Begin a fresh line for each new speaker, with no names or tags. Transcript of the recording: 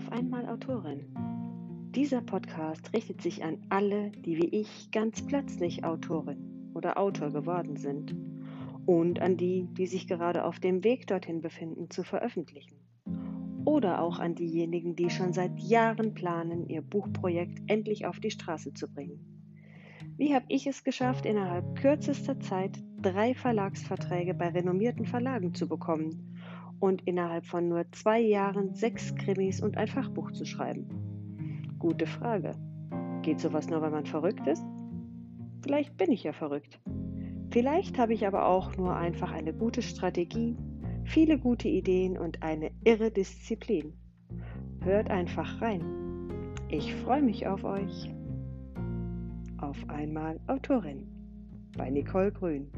Auf einmal Autorin. Dieser Podcast richtet sich an alle, die wie ich ganz plötzlich Autorin oder Autor geworden sind und an die, die sich gerade auf dem Weg dorthin befinden, zu veröffentlichen. Oder auch an diejenigen, die schon seit Jahren planen, ihr Buchprojekt endlich auf die Straße zu bringen. Wie habe ich es geschafft, innerhalb kürzester Zeit drei Verlagsverträge bei renommierten Verlagen zu bekommen und innerhalb von nur zwei Jahren sechs Krimis und ein Fachbuch zu schreiben? Gute Frage. Geht sowas nur, weil man verrückt ist? Vielleicht bin ich ja verrückt. Vielleicht habe ich aber auch nur einfach eine gute Strategie, viele gute Ideen und eine irre Disziplin. Hört einfach rein. Ich freue mich auf euch. Auf einmal Autorin bei Nicole Grün.